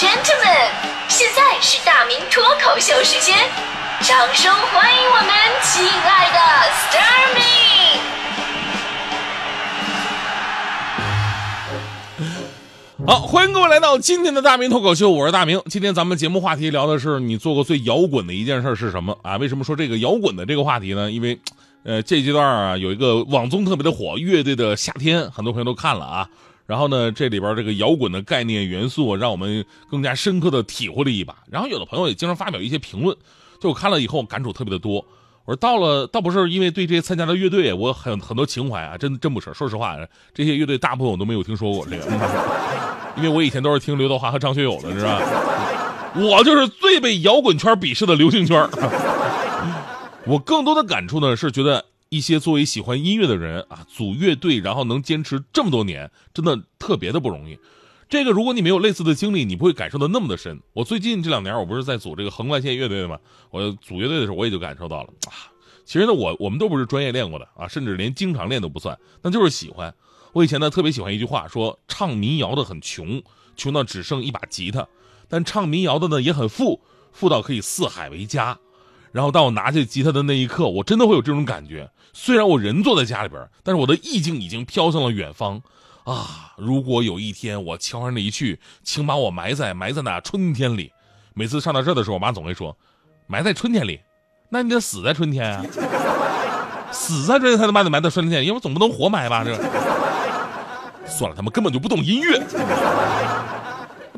gentlemen，现在是大明脱口秀时间，掌声欢迎我们亲爱的 s t a r m y 好，欢迎各位来到今天的大明脱口秀，我是大明。今天咱们节目话题聊的是你做过最摇滚的一件事是什么啊？为什么说这个摇滚的这个话题呢？因为，呃，这阶段啊有一个网综特别的火，《乐队的夏天》，很多朋友都看了啊。然后呢，这里边这个摇滚的概念元素，让我们更加深刻的体会了一把。然后有的朋友也经常发表一些评论，就我看了以后感触特别的多。我说到了，倒不是因为对这些参加的乐队我很很多情怀啊，真真不是。说实话，这些乐队大部分我都没有听说过这个，因为我以前都是听刘德华和张学友的，是吧？我就是最被摇滚圈鄙视的流行圈。我更多的感触呢是觉得。一些作为喜欢音乐的人啊，组乐队然后能坚持这么多年，真的特别的不容易。这个如果你没有类似的经历，你不会感受到那么的深。我最近这两年，我不是在组这个横贯线乐队吗？我组乐队的时候，我也就感受到了啊。其实呢，我我们都不是专业练过的啊，甚至连经常练都不算，那就是喜欢。我以前呢特别喜欢一句话，说唱民谣的很穷，穷到只剩一把吉他；但唱民谣的呢也很富，富到可以四海为家。然后当我拿起吉他的那一刻，我真的会有这种感觉。虽然我人坐在家里边，但是我的意境已经飘向了远方。啊，如果有一天我悄然离去，请把我埋在埋在那春天里。每次上到这的时候，我妈总会说：“埋在春天里，那你得死在春天啊！死在春天才能把你埋在春天，因为总不能活埋吧？这算了，他们根本就不懂音乐。”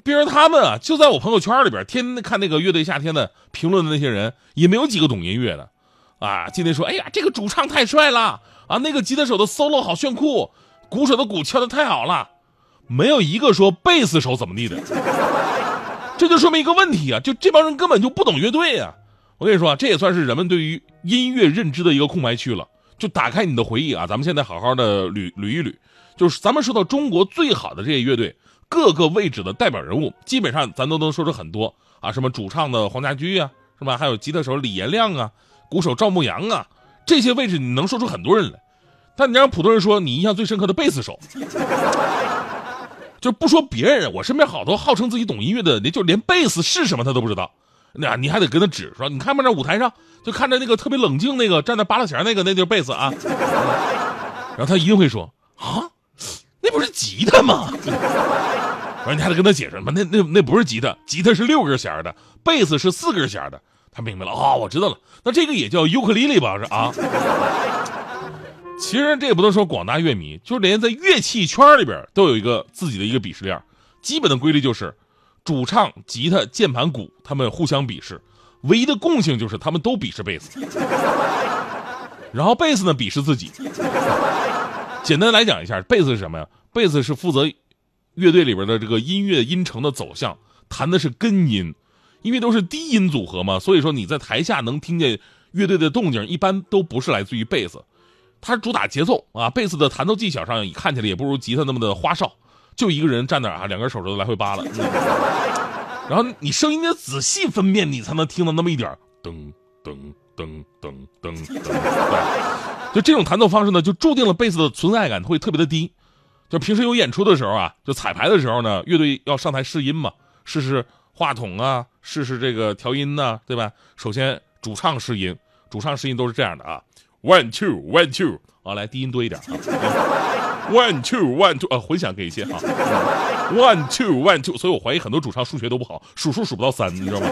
别人他们啊，就在我朋友圈里边，天天看那个乐队夏天的评论的那些人，也没有几个懂音乐的，啊，今天说，哎呀，这个主唱太帅了啊，那个吉他手的 solo 好炫酷，鼓手的鼓敲的太好了，没有一个说贝斯手怎么地的，这就说明一个问题啊，就这帮人根本就不懂乐队啊。我跟你说，这也算是人们对于音乐认知的一个空白区了。就打开你的回忆啊，咱们现在好好的捋捋一捋，就是咱们说到中国最好的这些乐队。各个位置的代表人物，基本上咱都能说出很多啊，什么主唱的黄家驹啊，是吧？还有吉他手李延亮啊，鼓手赵牧阳啊，这些位置你能说出很多人来。但你让普通人说你印象最深刻的贝斯手，就不说别人，我身边好多号称自己懂音乐的，连就连贝斯是什么他都不知道。那你还得跟他指说，你看不那舞台上，就看着那个特别冷静那个站在八拉弦那个，那就是贝斯啊。然后他一定会说啊，那不是吉他吗？完了，你还得跟他解释？那那那不是吉他，吉他是六根弦的，贝斯是四根弦的。他明白了哦，我知道了。那这个也叫尤克里里吧？是啊。其实这也不能说广大乐迷，就是连在乐器圈里边都有一个自己的一个鄙视链。基本的规律就是，主唱、吉他、键盘、鼓，他们互相鄙视，唯一的共性就是他们都鄙视贝斯。然后贝斯呢鄙视自己。简单来讲一下，贝斯是什么呀？贝斯是负责。乐队里边的这个音乐音程的走向，弹的是根音，因为都是低音组合嘛，所以说你在台下能听见乐队的动静，一般都不是来自于贝斯，它是主打节奏啊，贝斯的弹奏技巧上看起来也不如吉他那么的花哨，就一个人站那啊，两根手指头来回扒拉，然后你声音得仔细分辨，你才能听到那么一点噔噔噔噔噔噔，就这种弹奏方式呢，就注定了贝斯的存在感会特别的低。就平时有演出的时候啊，就彩排的时候呢，乐队要上台试音嘛，试试话筒啊，试试这个调音呐，对吧？首先主唱试音，主唱试音都是这样的啊，one two one two 啊，来低音多一点啊，one two one two 啊，混响给一些啊，one two one two，所以我怀疑很多主唱数学都不好，数数数不到三，你知道吗？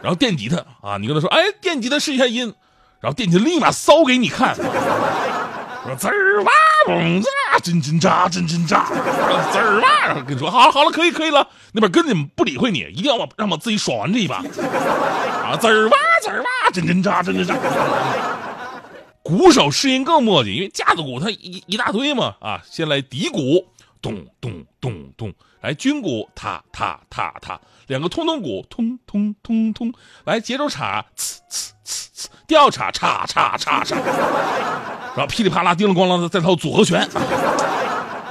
然后电吉他啊，你跟他说，哎，电吉他试一下音，然后电吉他立马骚给你看，说滋儿哇。嘣子啊，真真扎，真真炸，滋儿嘛！跟你说，好了好了，可以可以了。那边根本不理会你，一定要我让我自己爽完这一把。啊，滋儿哇，滋儿哇，真真扎，真真扎。鼓手适应更墨迹，因为架子鼓它一一大堆嘛。啊，先来底鼓，咚咚咚咚，来军鼓，踏踏踏踏，两个通通鼓，通通通通，来节奏镲，呲呲呲呲，调镲，叉叉叉叉。然后噼里啪啦、叮铃咣啷的再套组合拳，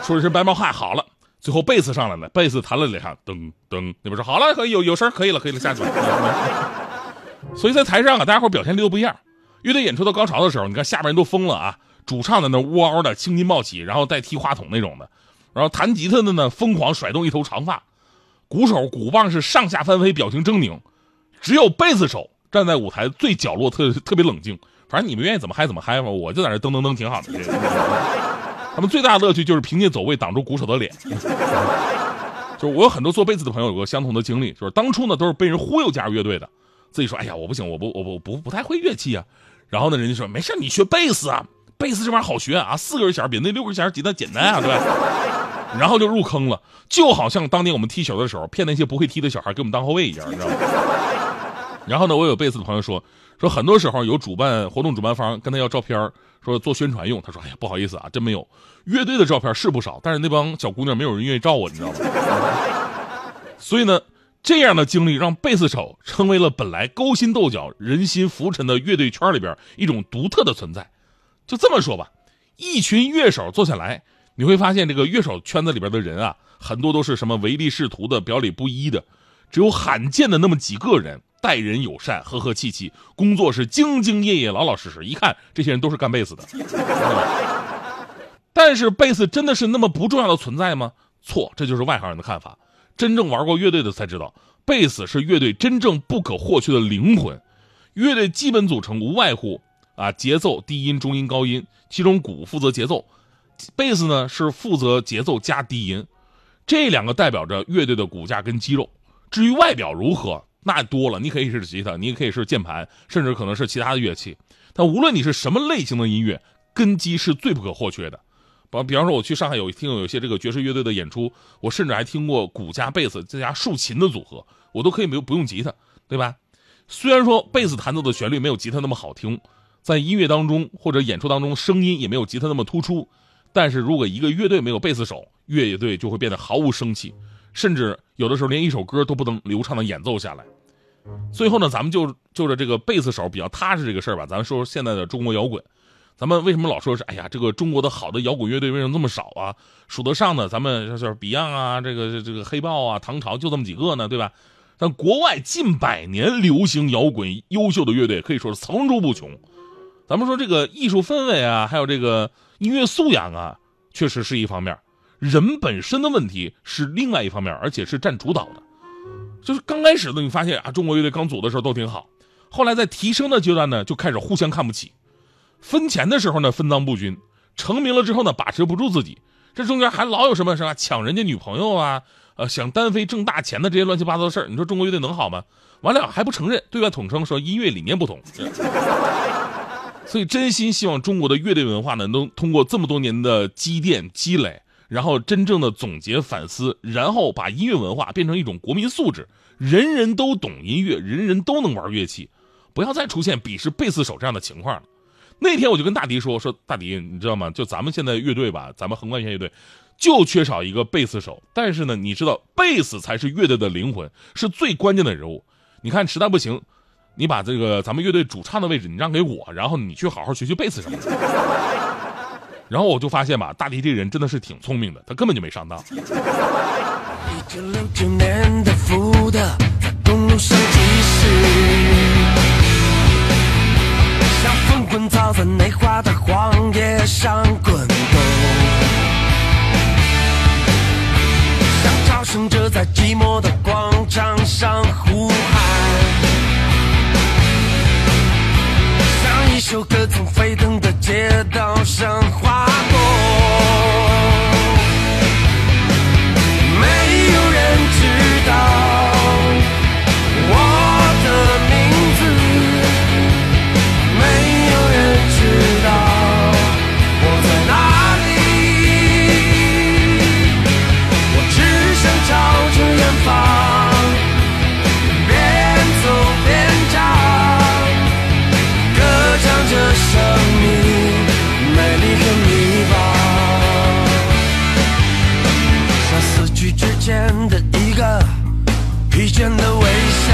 说一声白毛汗好了。最后贝斯上来了，贝斯弹了两下，噔噔，那边说好了，可以有有声，可以了，可以了，下去了。所以在台上啊，大家伙表现力都不一样。乐队演出到高潮的时候，你看下边人都疯了啊，主唱在那呜嗷的青筋暴起，然后带踢话筒那种的，然后弹吉他的呢疯狂甩动一头长发，鼓手鼓棒是上下翻飞，表情狰狞，只有贝斯手站在舞台最角落，特特别冷静。反正你们愿意怎么嗨怎么嗨吧，我就在那噔噔噔，挺好的。他们最大的乐趣就是凭借走位挡住鼓手的脸。就是我有很多做贝斯的朋友有个相同的经历，就是当初呢都是被人忽悠加入乐队的，自己说哎呀我不行，我不我不不不太会乐器啊。然后呢人家说没事，你学贝斯啊，贝斯这玩意儿好学啊，四根弦比那六根弦吉他简单啊，对吧？然后就入坑了，就好像当年我们踢球的时候骗那些不会踢的小孩给我们当后卫一样，你知道吗？然后呢，我有贝斯的朋友说，说很多时候有主办活动主办方跟他要照片，说做宣传用。他说，哎呀，不好意思啊，真没有。乐队的照片是不少，但是那帮小姑娘没有人愿意照我，你知道吗？所以呢，这样的经历让贝斯手成为了本来勾心斗角、人心浮沉的乐队圈里边一种独特的存在。就这么说吧，一群乐手坐下来。你会发现，这个乐手圈子里边的人啊，很多都是什么唯利是图的、表里不一的，只有罕见的那么几个人，待人友善、和和气气，工作是兢兢业业、老老实实。一看，这些人都是干贝斯的。但是，贝斯真的是那么不重要的存在吗？错，这就是外行人的看法。真正玩过乐队的才知道，贝斯是乐队真正不可或缺的灵魂。乐队基本组成无外乎啊，节奏、低音、中音、高音，其中鼓负责节奏。贝斯呢是负责节奏加低音，这两个代表着乐队的骨架跟肌肉。至于外表如何，那多了，你可以是吉他，你也可以是键盘，甚至可能是其他的乐器。但无论你是什么类型的音乐，根基是最不可或缺的。比比方说，我去上海有听有些这个爵士乐队的演出，我甚至还听过鼓加贝斯再加竖琴的组合，我都可以没有不用吉他，对吧？虽然说贝斯弹奏的旋律没有吉他那么好听，在音乐当中或者演出当中声音也没有吉他那么突出。但是如果一个乐队没有贝斯手，乐队就会变得毫无生气，甚至有的时候连一首歌都不能流畅的演奏下来。最后呢，咱们就就着这个贝斯手比较踏实这个事儿吧，咱们说说现在的中国摇滚。咱们为什么老说是哎呀，这个中国的好的摇滚乐队为什么这么少啊？数得上的，咱们就是 Beyond 啊，这个这个黑豹啊，唐朝就这么几个呢，对吧？但国外近百年流行摇滚优秀的乐队可以说是层出不穷。咱们说这个艺术氛围啊，还有这个。音乐素养啊，确实是一方面，人本身的问题是另外一方面，而且是占主导的。就是刚开始呢，你发现啊，中国乐队刚组的时候都挺好，后来在提升的阶段呢，就开始互相看不起，分钱的时候呢分赃不均，成名了之后呢把持不住自己，这中间还老有什么什么抢人家女朋友啊，呃想单飞挣大钱的这些乱七八糟的事儿，你说中国乐队能好吗？完了还不承认，对外统称说音乐理念不同。所以，真心希望中国的乐队文化呢，能通过这么多年的积淀积累，然后真正的总结反思，然后把音乐文化变成一种国民素质，人人都懂音乐，人人都能玩乐器，不要再出现鄙视贝斯手这样的情况了。那天我就跟大迪说：“说大迪，你知道吗？就咱们现在乐队吧，咱们横贯线乐队，就缺少一个贝斯手。但是呢，你知道，贝斯才是乐队的灵魂，是最关键的人物。你看，实在不行。”你把这个咱们乐队主唱的位置你让给我，然后你去好好学学贝斯什么的。然后我就发现吧，大迪这人真的是挺聪明的，他根本就没上当。一九六九年的福特在公路上疾驶，像风滚草在内化的荒野上滚动，像朝圣者在寂寞的广场上疲倦的微笑，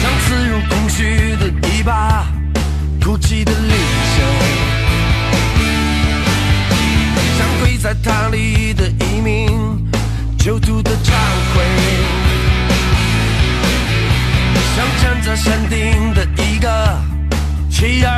像刺入空虚的一把孤寂的利剑，像跪在塔里的一名囚徒的忏悔，像站在山顶的一个乞儿。